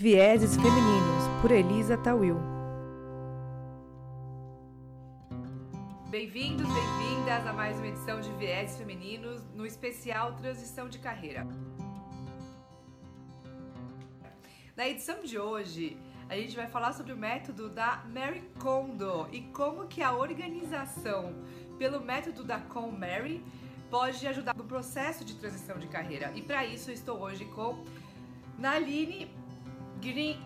Vieses Femininos, por Elisa Tawil. Bem-vindos, bem-vindas a mais uma edição de Vieses Femininos no especial Transição de Carreira. Na edição de hoje, a gente vai falar sobre o método da Mary Kondo e como que a organização pelo método da Com Mary pode ajudar no processo de transição de carreira. E para isso estou hoje com Naline Green.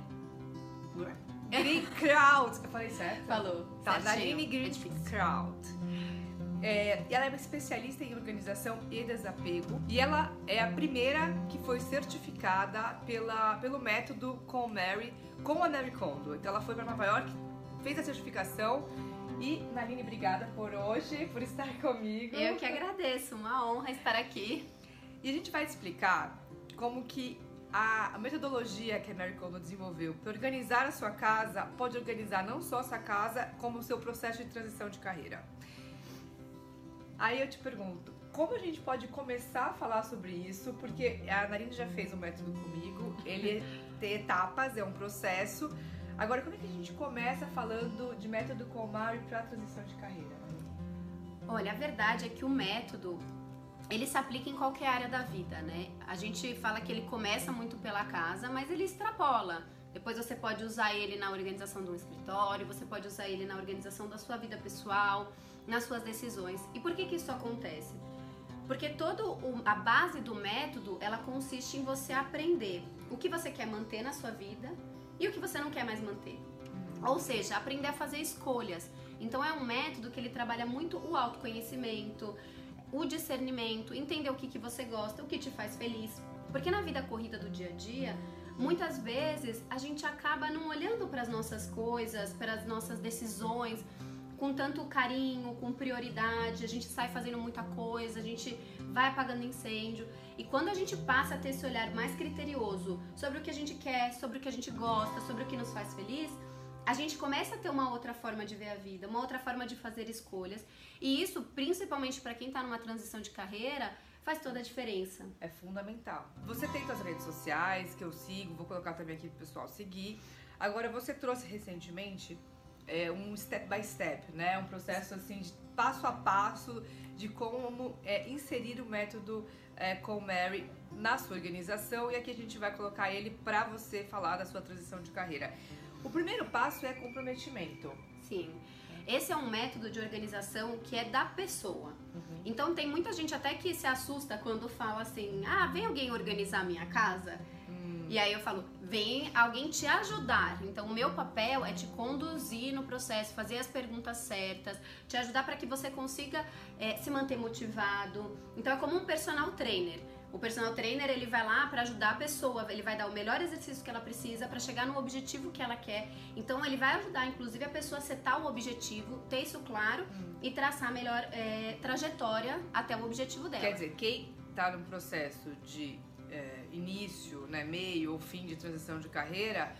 Green Kraut. Eu falei certo? Falou. Tá, Naline Green é Kraut. É, ela é uma especialista em organização e desapego e ela é a primeira que foi certificada pela, pelo método com Mary, com a Mary Kondo. Então ela foi para Nova York, fez a certificação e Naline, obrigada por hoje, por estar comigo. Eu que agradeço, uma honra estar aqui. E a gente vai explicar como que a metodologia que a Mary Kondo desenvolveu para organizar a sua casa pode organizar não só a sua casa, como o seu processo de transição de carreira. Aí eu te pergunto, como a gente pode começar a falar sobre isso? Porque a Narine já fez um método comigo, ele tem etapas, é um processo. Agora, como é que a gente começa falando de método Comari para a transição de carreira? Olha, a verdade é que o método ele se aplica em qualquer área da vida, né? A gente fala que ele começa muito pela casa, mas ele extrapola. Depois você pode usar ele na organização de um escritório, você pode usar ele na organização da sua vida pessoal, nas suas decisões. E por que que isso acontece? Porque todo a base do método, ela consiste em você aprender o que você quer manter na sua vida e o que você não quer mais manter. Ou seja, aprender a fazer escolhas. Então é um método que ele trabalha muito o autoconhecimento, o discernimento, entender o que, que você gosta, o que te faz feliz. Porque na vida corrida do dia a dia, muitas vezes a gente acaba não olhando para as nossas coisas, para as nossas decisões com tanto carinho, com prioridade, a gente sai fazendo muita coisa, a gente vai apagando incêndio. E quando a gente passa a ter esse olhar mais criterioso sobre o que a gente quer, sobre o que a gente gosta, sobre o que nos faz feliz, a gente começa a ter uma outra forma de ver a vida, uma outra forma de fazer escolhas. E isso, principalmente para quem está numa transição de carreira, faz toda a diferença. É fundamental. Você tem suas redes sociais que eu sigo, vou colocar também aqui pro pessoal seguir. Agora, você trouxe recentemente é, um step by step, né? Um processo assim de passo a passo de como é, inserir o método é, com Mary na sua organização e aqui a gente vai colocar ele para você falar da sua transição de carreira. O primeiro passo é comprometimento. Sim. Esse é um método de organização que é da pessoa. Uhum. Então tem muita gente até que se assusta quando fala assim: ah, vem alguém organizar a minha casa. Hum. E aí eu falo: vem alguém te ajudar. Então o meu papel é te conduzir no processo, fazer as perguntas certas, te ajudar para que você consiga é, se manter motivado. Então é como um personal trainer. O personal trainer ele vai lá para ajudar a pessoa, ele vai dar o melhor exercício que ela precisa para chegar no objetivo que ela quer. Então ele vai ajudar, inclusive, a pessoa a setar o objetivo, ter isso claro hum. e traçar a melhor é, trajetória até o objetivo dela. Quer dizer, quem está no processo de é, início, né, meio ou fim de transição de carreira,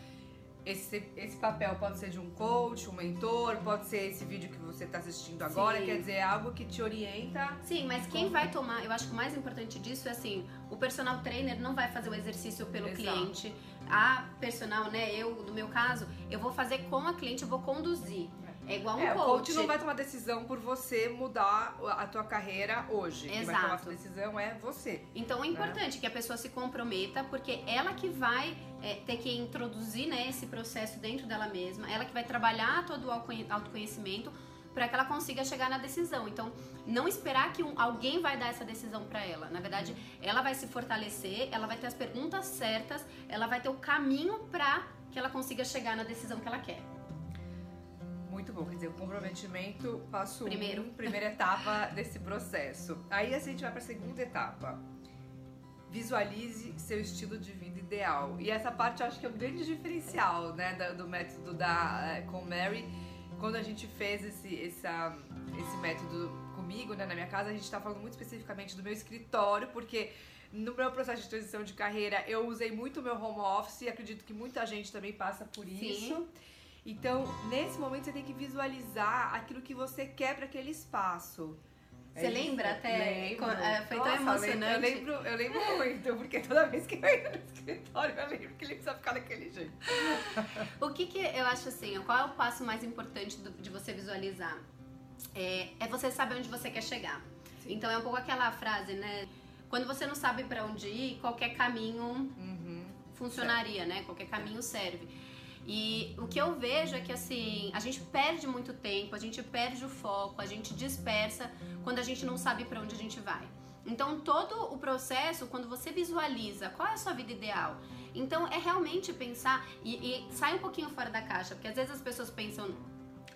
esse, esse papel pode ser de um coach, um mentor, pode ser esse vídeo que você está assistindo agora, Sim. quer dizer, é algo que te orienta. Sim, mas quem vai tomar, eu acho que o mais importante disso é assim, o personal trainer não vai fazer o exercício pelo Exato. cliente. A personal, né, eu, no meu caso, eu vou fazer com a cliente, eu vou conduzir. É igual um é, coach. O coach não vai tomar decisão por você mudar a tua carreira hoje. Exato. Quem vai tomar essa decisão é você. Então é né? importante né? que a pessoa se comprometa, porque ela que vai é, ter que introduzir né, esse processo dentro dela mesma, ela que vai trabalhar todo o autoconhecimento para que ela consiga chegar na decisão. Então, não esperar que um, alguém vai dar essa decisão para ela. Na verdade, ela vai se fortalecer, ela vai ter as perguntas certas, ela vai ter o caminho para que ela consiga chegar na decisão que ela quer. Muito bom, quer dizer, o comprometimento, passo Primeiro. Um, primeira etapa desse processo. Aí a gente vai para a segunda etapa. Visualize seu estilo de vida ideal. E essa parte eu acho que é o grande diferencial, né, do, do método da é, com Mary. Quando a gente fez esse, essa, esse método comigo, né, na minha casa, a gente está falando muito especificamente do meu escritório, porque no meu processo de transição de carreira eu usei muito o meu home office e acredito que muita gente também passa por Sim. isso. Então, nesse momento, você tem que visualizar aquilo que você quer para aquele espaço. Você é lembra até? Lembro. É, foi Nossa, tão emocionante. Eu lembro, eu lembro muito, porque toda vez que eu entro no escritório, eu lembro que ele precisa ficar daquele jeito. O que, que eu acho assim? Qual é o passo mais importante do, de você visualizar? É, é, você saber onde você quer chegar. Sim. Então é um pouco aquela frase, né? Quando você não sabe para onde ir, qualquer caminho uhum. funcionaria, certo. né? Qualquer caminho serve. E o que eu vejo é que assim, a gente perde muito tempo, a gente perde o foco, a gente dispersa quando a gente não sabe para onde a gente vai. Então, todo o processo, quando você visualiza qual é a sua vida ideal, então é realmente pensar e, e sai um pouquinho fora da caixa, porque às vezes as pessoas pensam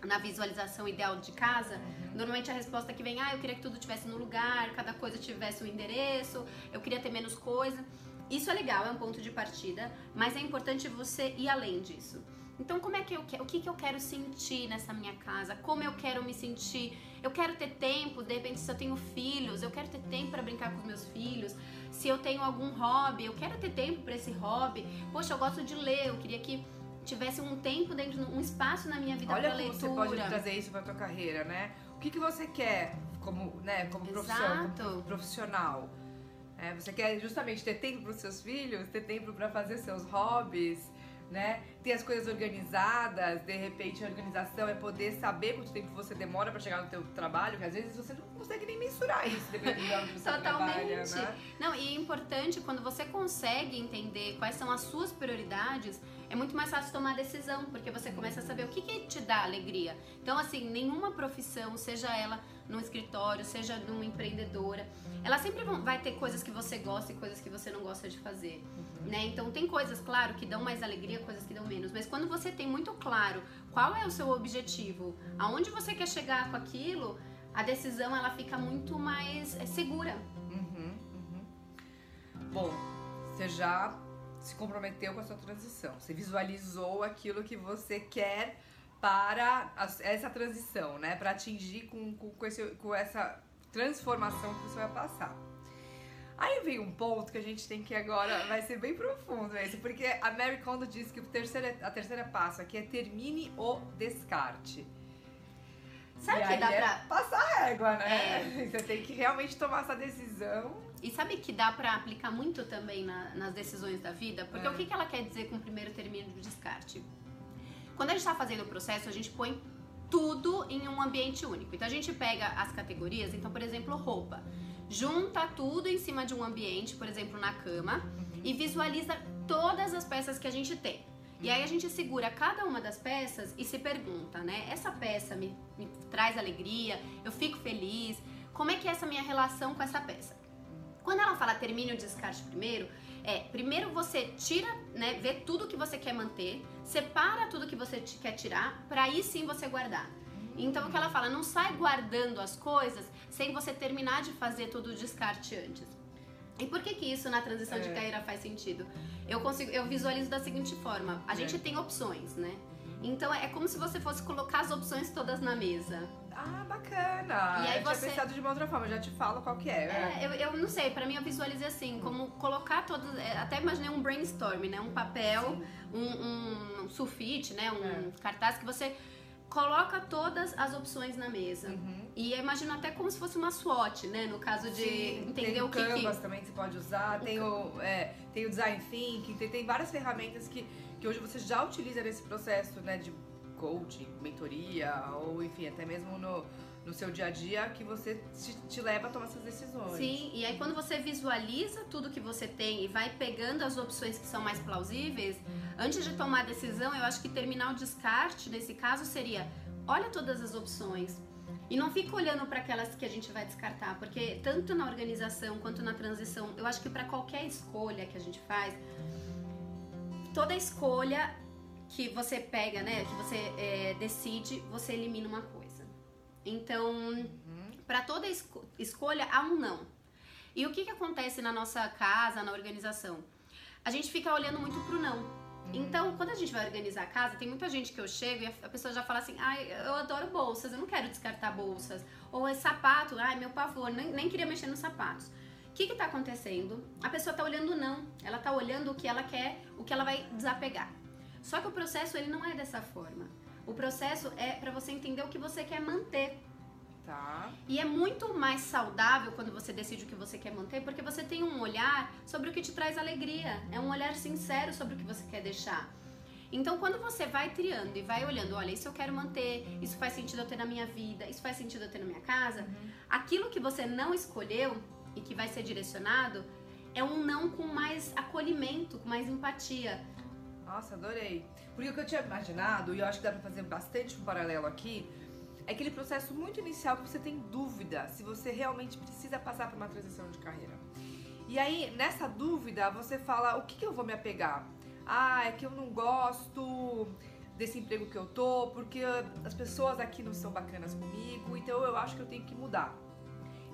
na visualização ideal de casa, normalmente a resposta que vem, ah, eu queria que tudo tivesse no lugar, cada coisa tivesse um endereço, eu queria ter menos coisa. Isso é legal, é um ponto de partida, mas é importante você ir além disso. Então, como é que eu quero, o que, que eu quero sentir nessa minha casa? Como eu quero me sentir? Eu quero ter tempo, de repente, se eu tenho filhos, eu quero ter tempo para brincar com os meus filhos. Se eu tenho algum hobby, eu quero ter tempo para esse hobby. Poxa, eu gosto de ler, eu queria que tivesse um tempo dentro, um espaço na minha vida para leitura. Olha você pode trazer isso para tua carreira, né? O que, que você quer como, né, como profissão, como profissional? É, você quer justamente ter tempo para os seus filhos, ter tempo para fazer seus hobbies, né? Ter as coisas organizadas, de repente a organização é poder saber quanto tempo você demora para chegar no teu trabalho, que às vezes você não consegue nem mensurar isso, dependendo de você Totalmente. trabalha, né? Não, e é importante quando você consegue entender quais são as suas prioridades, é muito mais fácil tomar decisão, porque você começa a saber o que, que te dá alegria. Então, assim, nenhuma profissão, seja ela num escritório, seja numa empreendedora, ela sempre vai ter coisas que você gosta e coisas que você não gosta de fazer, uhum. né? Então tem coisas, claro, que dão mais alegria, coisas que dão menos, mas quando você tem muito claro qual é o seu objetivo, aonde você quer chegar com aquilo, a decisão ela fica muito mais é, segura. Uhum, uhum. Bom, você já se comprometeu com a sua transição, você visualizou aquilo que você quer para essa transição, né? Para atingir com, com, com, esse, com essa transformação que você vai passar. Aí vem um ponto que a gente tem que agora, vai ser bem profundo esse, porque a Mary Kondo diz que o terceiro, a terceira passo aqui é termine o descarte. Sabe e que dá é pra. Passar régua, né? É. Você tem que realmente tomar essa decisão. E sabe que dá pra aplicar muito também na, nas decisões da vida? Porque é. o que, que ela quer dizer com o primeiro termine do descarte? Quando a gente está fazendo o processo, a gente põe tudo em um ambiente único. Então a gente pega as categorias, então, por exemplo, roupa. Junta tudo em cima de um ambiente, por exemplo, na cama, uhum. e visualiza todas as peças que a gente tem. E aí a gente segura cada uma das peças e se pergunta, né? Essa peça me, me traz alegria, eu fico feliz. Como é que é essa minha relação com essa peça? Quando ela fala termine o descarte primeiro, é primeiro você tira, né, vê tudo que você quer manter, separa tudo que você quer tirar, para aí sim você guardar. Então o que ela fala, não sai guardando as coisas sem você terminar de fazer todo o descarte antes. E por que que isso na transição é. de carreira faz sentido? Eu consigo, eu visualizo da seguinte forma: a é. gente tem opções, né? Então é como se você fosse colocar as opções todas na mesa. Ah, bacana! E aí eu você... tinha pensado de uma outra forma, já te falo qual que é. é eu, eu não sei, pra mim eu visualizei assim, como colocar todos. É, até imaginei um brainstorm, né? Um papel, um, um, sulfite, né? Um é. cartaz que você coloca todas as opções na mesa. Uhum. E eu imagino até como se fosse uma SWOT, né? No caso de Sim, entender tem o que. Canvas que... também que você pode usar, o tem, o, é, tem o design thinking, tem, tem várias ferramentas que, que hoje você já utiliza nesse processo, né? De coaching, mentoria, ou enfim, até mesmo no, no seu dia a dia que você te, te, leva a tomar essas decisões. Sim, e aí quando você visualiza tudo que você tem e vai pegando as opções que são mais plausíveis, antes de tomar a decisão, eu acho que terminar o descarte nesse caso seria: olha todas as opções. E não fica olhando para aquelas que a gente vai descartar, porque tanto na organização quanto na transição, eu acho que para qualquer escolha que a gente faz, toda escolha que você pega, né, que você é, decide, você elimina uma coisa. Então, uhum. para toda esco escolha há um não. E o que, que acontece na nossa casa, na organização? A gente fica olhando muito pro não. Uhum. Então, quando a gente vai organizar a casa, tem muita gente que eu chego e a pessoa já fala assim: ai, eu adoro bolsas, eu não quero descartar bolsas. Ou é sapato, ai, meu pavor, nem, nem queria mexer nos sapatos. O que está acontecendo? A pessoa está olhando não, ela está olhando o que ela quer, o que ela vai desapegar. Só que o processo ele não é dessa forma. O processo é para você entender o que você quer manter. Tá. E é muito mais saudável quando você decide o que você quer manter, porque você tem um olhar sobre o que te traz alegria. É um olhar sincero sobre o que você quer deixar. Então, quando você vai triando e vai olhando, olha, isso eu quero manter, isso faz sentido eu ter na minha vida, isso faz sentido eu ter na minha casa, uhum. aquilo que você não escolheu e que vai ser direcionado é um não com mais acolhimento, com mais empatia. Nossa, adorei. Porque o que eu tinha imaginado, e eu acho que dá pra fazer bastante um paralelo aqui, é aquele processo muito inicial que você tem dúvida se você realmente precisa passar por uma transição de carreira. E aí, nessa dúvida, você fala: o que, que eu vou me apegar? Ah, é que eu não gosto desse emprego que eu tô, porque as pessoas aqui não são bacanas comigo, então eu acho que eu tenho que mudar.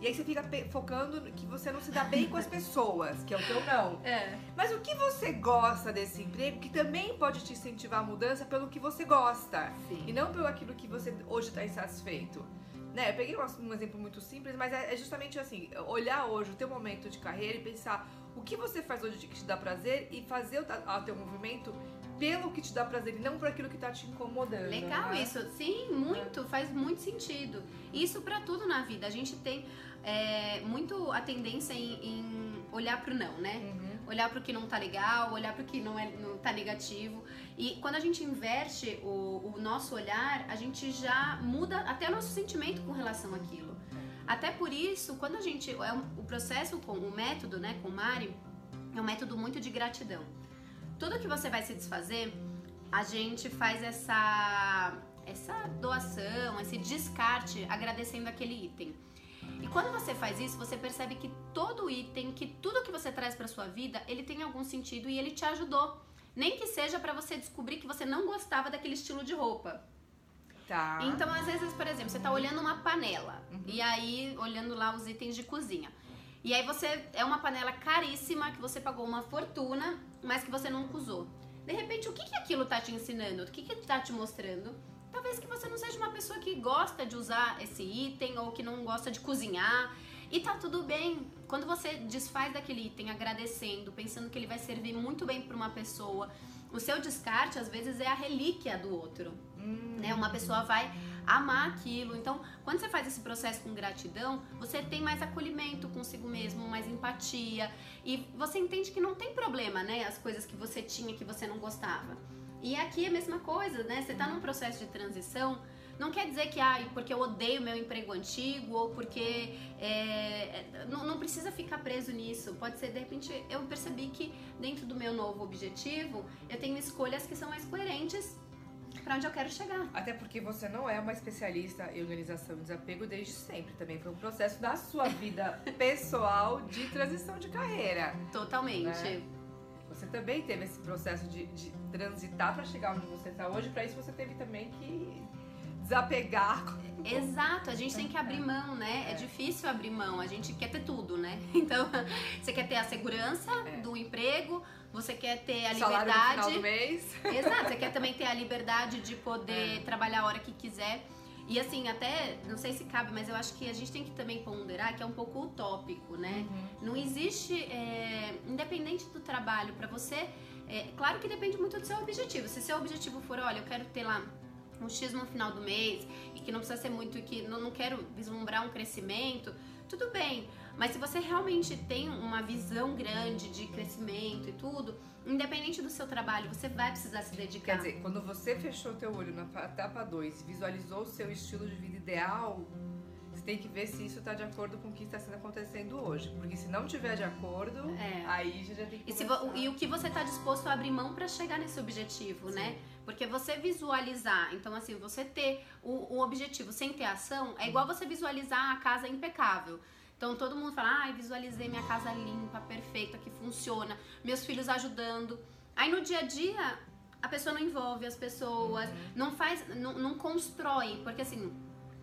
E aí você fica focando que você não se dá bem com as pessoas, que é o teu não. É. Mas o que você gosta desse emprego, que também pode te incentivar a mudança pelo que você gosta. Sim. E não pelo aquilo que você hoje está insatisfeito. Né, eu peguei um, exemplo muito simples, mas é, é justamente assim, olhar hoje o teu momento de carreira e pensar o que você faz hoje que te dá prazer e fazer o, o teu movimento pelo que te dá prazer e não por aquilo que tá te incomodando. Legal né? isso. Sim, muito, é. faz muito sentido. Isso para tudo na vida. A gente tem é, muito a tendência em, em olhar pro não, né? Uhum. Olhar pro que não tá legal, olhar pro que não, é, não tá negativo. E quando a gente inverte o, o nosso olhar, a gente já muda até o nosso sentimento com relação àquilo. Até por isso, quando a gente. É um, o processo com o método, né, com o Mari, é um método muito de gratidão. Tudo que você vai se desfazer, a gente faz essa, essa doação, esse descarte agradecendo aquele item. E quando você faz isso, você percebe que todo item, que tudo que você traz para sua vida, ele tem algum sentido e ele te ajudou. Nem que seja para você descobrir que você não gostava daquele estilo de roupa. Tá. Então, às vezes, por exemplo, você tá olhando uma panela uhum. e aí olhando lá os itens de cozinha. E aí você é uma panela caríssima que você pagou uma fortuna, mas que você nunca usou. De repente, o que, que aquilo tá te ensinando? O que, que tá te mostrando? Talvez que você não seja uma pessoa que gosta de usar esse item ou que não gosta de cozinhar. E tá tudo bem. Quando você desfaz daquele item agradecendo, pensando que ele vai servir muito bem para uma pessoa, o seu descarte às vezes é a relíquia do outro. Hum. Né? Uma pessoa vai amar aquilo. Então, quando você faz esse processo com gratidão, você tem mais acolhimento consigo mesmo, mais empatia e você entende que não tem problema, né? As coisas que você tinha que você não gostava. E aqui é a mesma coisa, né? Você está num processo de transição, não quer dizer que, ah, porque eu odeio meu emprego antigo ou porque. É, não, não, precisa ficar preso nisso. Pode ser, de repente, eu percebi que dentro do meu novo objetivo, eu tenho escolhas que são mais coerentes para onde eu quero chegar. Até porque você não é uma especialista em organização e desapego desde sempre. Também foi um processo da sua vida pessoal de transição de carreira. Totalmente. Né? Você também teve esse processo de, de transitar para chegar onde você está hoje. Para isso você teve também que desapegar. Exato, a gente tem que abrir mão, né? É. é. difícil abrir mão, a gente quer ter tudo, né? Então, você quer ter a segurança é. do emprego, você quer ter a Salário liberdade. No final do mês. Exato, você quer também ter a liberdade de poder é. trabalhar a hora que quiser. E assim, até, não sei se cabe, mas eu acho que a gente tem que também ponderar que é um pouco utópico, né? Uhum. Não existe, é, independente do trabalho, para você, é, claro que depende muito do seu objetivo. Se seu objetivo for, olha, eu quero ter lá um X no final do mês e que não precisa ser muito e que não, não quero vislumbrar um crescimento, tudo bem. Mas se você realmente tem uma visão grande de crescimento e tudo, independente do seu trabalho, você vai precisar se dedicar. Quer dizer, quando você fechou teu olho na etapa 2 visualizou o seu estilo de vida ideal, você tem que ver se isso está de acordo com o que está sendo acontecendo hoje. Porque se não tiver de acordo, é. aí já tem que e, vo, e o que você está disposto a abrir mão para chegar nesse objetivo, Sim. né? Porque você visualizar, então assim, você ter o, o objetivo sem ter ação, é igual você visualizar a casa impecável. Então todo mundo fala, ai, ah, visualizei minha casa limpa, perfeita, que funciona, meus filhos ajudando. Aí no dia a dia, a pessoa não envolve as pessoas, uhum. não faz, não, não constrói, porque assim,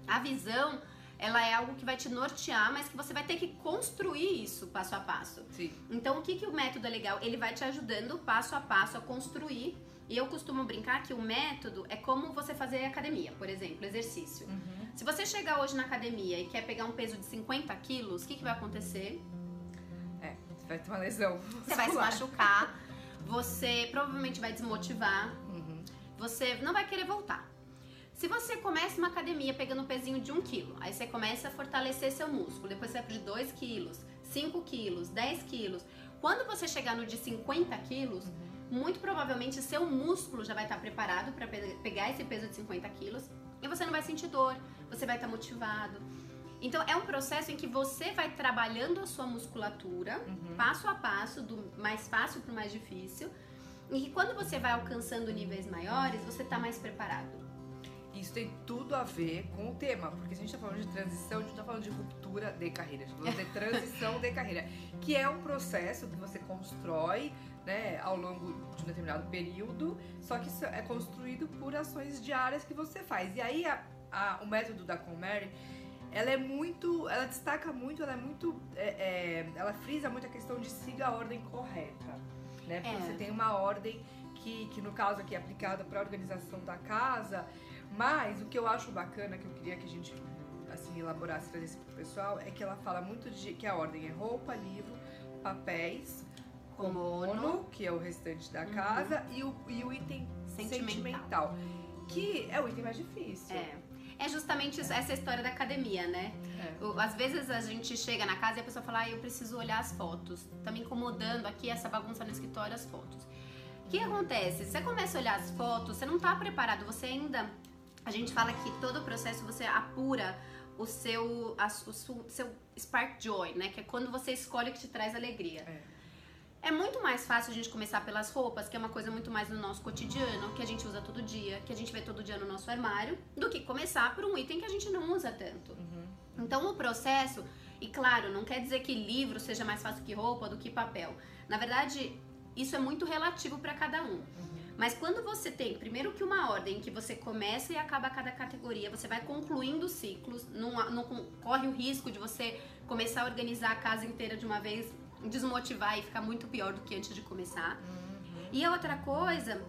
a visão ela é algo que vai te nortear, mas que você vai ter que construir isso passo a passo. Sim. Então, o que, que o método é legal? Ele vai te ajudando passo a passo a construir. E eu costumo brincar que o método é como você fazer academia, por exemplo, exercício. Uhum. Se você chegar hoje na academia e quer pegar um peso de 50 quilos, o que, que vai acontecer? É, você vai ter uma lesão. Você vai se machucar, você provavelmente vai desmotivar, uhum. você não vai querer voltar. Se você começa uma academia pegando um pezinho de 1 kg, aí você começa a fortalecer seu músculo, depois você vai de 2 quilos, 5 quilos, 10 quilos. Quando você chegar no de 50 quilos, uhum. Muito provavelmente seu músculo já vai estar preparado para pegar esse peso de 50 quilos e você não vai sentir dor, você vai estar motivado. Então é um processo em que você vai trabalhando a sua musculatura, uhum. passo a passo, do mais fácil para o mais difícil, e que quando você vai alcançando níveis maiores, você está mais preparado. Isso tem tudo a ver com o tema, porque se a gente está falando de transição, a gente está falando de ruptura de carreira, a gente tá falando de transição de carreira, que é um processo que você constrói né, ao longo de um determinado período, só que isso é construído por ações diárias que você faz. E aí a, a, o método da Conmary ela é muito, ela destaca muito, ela é muito, é, é, ela frisa muito a questão de siga a ordem correta, né? Porque é. você tem uma ordem que, que no caso aqui é aplicada para a organização da casa, mas o que eu acho bacana, que eu queria que a gente assim elaborasse para esse pessoal, é que ela fala muito de que a ordem é roupa, livro, papéis, comono, que é o restante da uhum. casa, e, o, e o item sentimental. sentimental, que é o item mais difícil. É é justamente essa história da academia, né? É. Às vezes a gente chega na casa e a pessoa fala, ah, eu preciso olhar as fotos. Tá me incomodando aqui essa bagunça no escritório, as fotos. O que acontece? Você começa a olhar as fotos, você não tá preparado, você ainda. A gente fala que todo o processo você apura o seu, a, o seu spark joy, né? Que é quando você escolhe o que te traz alegria. É. É muito mais fácil a gente começar pelas roupas, que é uma coisa muito mais no nosso cotidiano, que a gente usa todo dia, que a gente vê todo dia no nosso armário, do que começar por um item que a gente não usa tanto. Uhum. Então o processo, e claro, não quer dizer que livro seja mais fácil que roupa do que papel. Na verdade, isso é muito relativo para cada um. Uhum. Mas quando você tem, primeiro que uma ordem que você começa e acaba cada categoria, você vai concluindo ciclos, não, não corre o risco de você começar a organizar a casa inteira de uma vez desmotivar e ficar muito pior do que antes de começar. Uhum. E a outra coisa,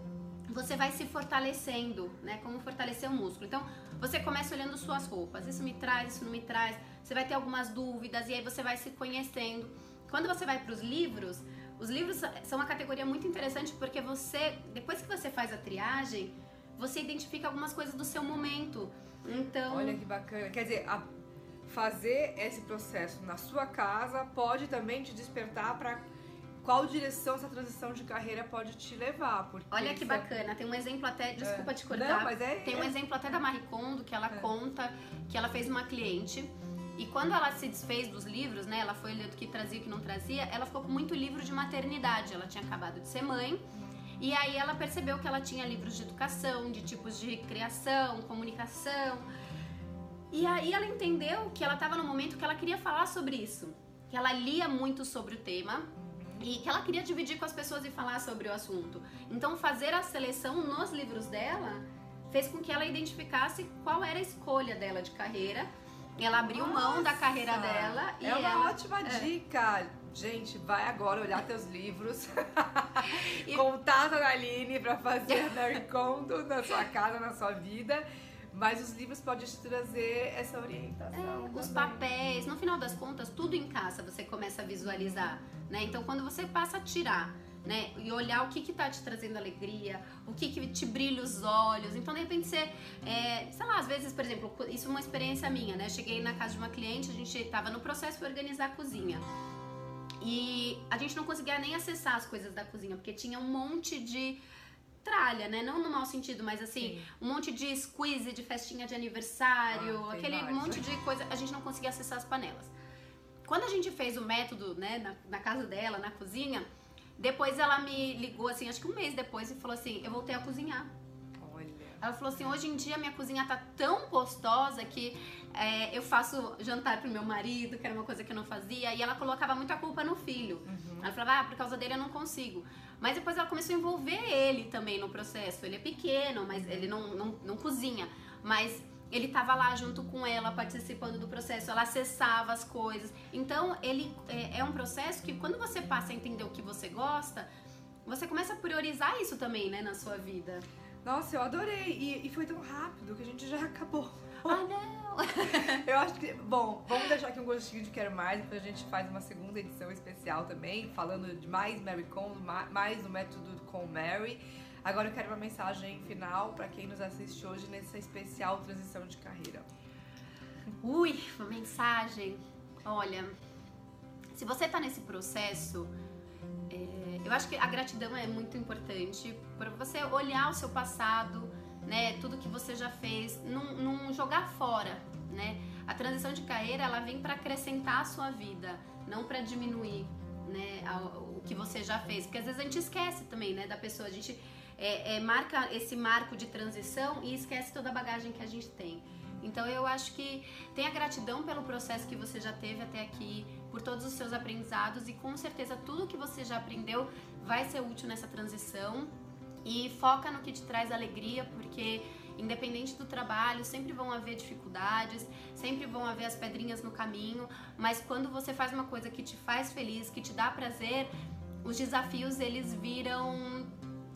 você vai se fortalecendo, né? Como fortalecer o músculo. Então, você começa olhando suas roupas. Isso me traz, isso não me traz. Você vai ter algumas dúvidas e aí você vai se conhecendo. Quando você vai para os livros, os livros são uma categoria muito interessante porque você, depois que você faz a triagem, você identifica algumas coisas do seu momento. Então, olha que bacana. Quer dizer, a fazer esse processo na sua casa pode também te despertar para qual direção essa transição de carreira pode te levar. Olha que é bacana, tem um exemplo até, desculpa é. te cortar, Não, mas é, tem um é. exemplo até da Marie Kondo que ela é. conta que ela fez uma cliente e quando ela se desfez dos livros, né, ela foi olhando o que trazia e o que não trazia, ela ficou com muito livro de maternidade, ela tinha acabado de ser mãe, e aí ela percebeu que ela tinha livros de educação, de tipos de criação, comunicação, e aí ela entendeu que ela estava no momento que ela queria falar sobre isso, que ela lia muito sobre o tema e que ela queria dividir com as pessoas e falar sobre o assunto. Então fazer a seleção nos livros dela fez com que ela identificasse qual era a escolha dela de carreira. Ela abriu Nossa, mão da carreira dela e é uma ela, ótima é. dica. Gente, vai agora olhar teus livros. e... Contata a Aline para fazer Mary Kondo na sua casa, na sua vida. Mas os livros podem te trazer essa orientação. É, os papéis, no final das contas, tudo em casa você começa a visualizar, né? Então quando você passa a tirar, né? E olhar o que que tá te trazendo alegria, o que que te brilha os olhos. Então, de repente, você, é, sei lá, às vezes, por exemplo, isso é uma experiência minha, né? Cheguei na casa de uma cliente, a gente tava no processo de organizar a cozinha. E a gente não conseguia nem acessar as coisas da cozinha, porque tinha um monte de tralha, né? Não no mau sentido, mas assim, Sim. um monte de squeeze de festinha de aniversário, ah, aquele mais. monte de coisa, a gente não conseguia acessar as panelas. Quando a gente fez o método, né, na, na casa dela, na cozinha, depois ela me ligou assim, acho que um mês depois, e falou assim: eu voltei a cozinhar. Ela falou assim: hoje em dia minha cozinha tá tão gostosa que é, eu faço jantar pro meu marido, que era uma coisa que eu não fazia, e ela colocava muita culpa no filho. Uhum. Ela falava: ah, por causa dele eu não consigo. Mas depois ela começou a envolver ele também no processo. Ele é pequeno, mas ele não, não, não cozinha. Mas ele estava lá junto com ela, participando do processo, ela acessava as coisas. Então, ele é, é, um processo que quando você passa a entender o que você gosta, você começa a priorizar isso também, né, na sua vida. Nossa, eu adorei. E, e foi tão rápido que a gente já acabou. Ah, não! eu acho que. Bom, vamos deixar aqui um gostinho de Quero Mais, depois a gente faz uma segunda edição especial também, falando de mais Mary Kondo, mais do método com Mary. Agora eu quero uma mensagem final para quem nos assiste hoje nessa especial transição de carreira. Ui, uma mensagem. Olha, se você está nesse processo, é, eu acho que a gratidão é muito importante para você olhar o seu passado, né? Tudo que você já fez, não, jogar fora, né? A transição de carreira ela vem para acrescentar a sua vida, não para diminuir, né? O que você já fez, porque às vezes a gente esquece também, né? Da pessoa, a gente é, é, marca esse marco de transição e esquece toda a bagagem que a gente tem. Então eu acho que tenha gratidão pelo processo que você já teve até aqui, por todos os seus aprendizados e com certeza tudo que você já aprendeu vai ser útil nessa transição. E foca no que te traz alegria, porque independente do trabalho, sempre vão haver dificuldades, sempre vão haver as pedrinhas no caminho, mas quando você faz uma coisa que te faz feliz, que te dá prazer, os desafios eles viram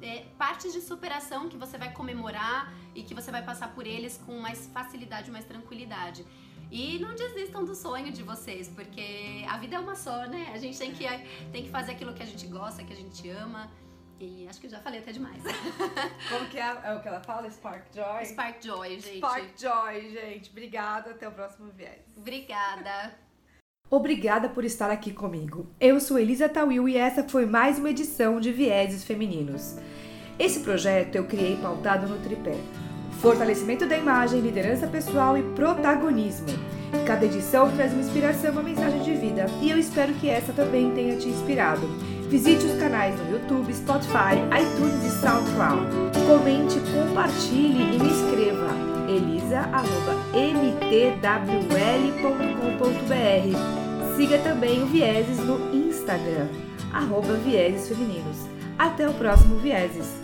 é, partes de superação que você vai comemorar e que você vai passar por eles com mais facilidade, mais tranquilidade. E não desistam do sonho de vocês, porque a vida é uma só, né? A gente tem que, tem que fazer aquilo que a gente gosta, que a gente ama. E acho que já falei até demais. Como que é, é o que ela fala? Spark Joy? Spark Joy, gente. Spark Joy, gente. Obrigada. Até o próximo viés. Obrigada. Obrigada por estar aqui comigo. Eu sou Elisa Tawil e essa foi mais uma edição de Vieses Femininos. Esse projeto eu criei pautado no tripé: fortalecimento da imagem, liderança pessoal e protagonismo. Cada edição traz uma inspiração, uma mensagem de vida e eu espero que essa também tenha te inspirado. Visite os canais no YouTube, Spotify, iTunes e SoundCloud. Comente, compartilhe e me escreva elisa.mtwl.com.br Siga também o Vieses no Instagram, arroba Vieses Femininos. Até o próximo Vieses!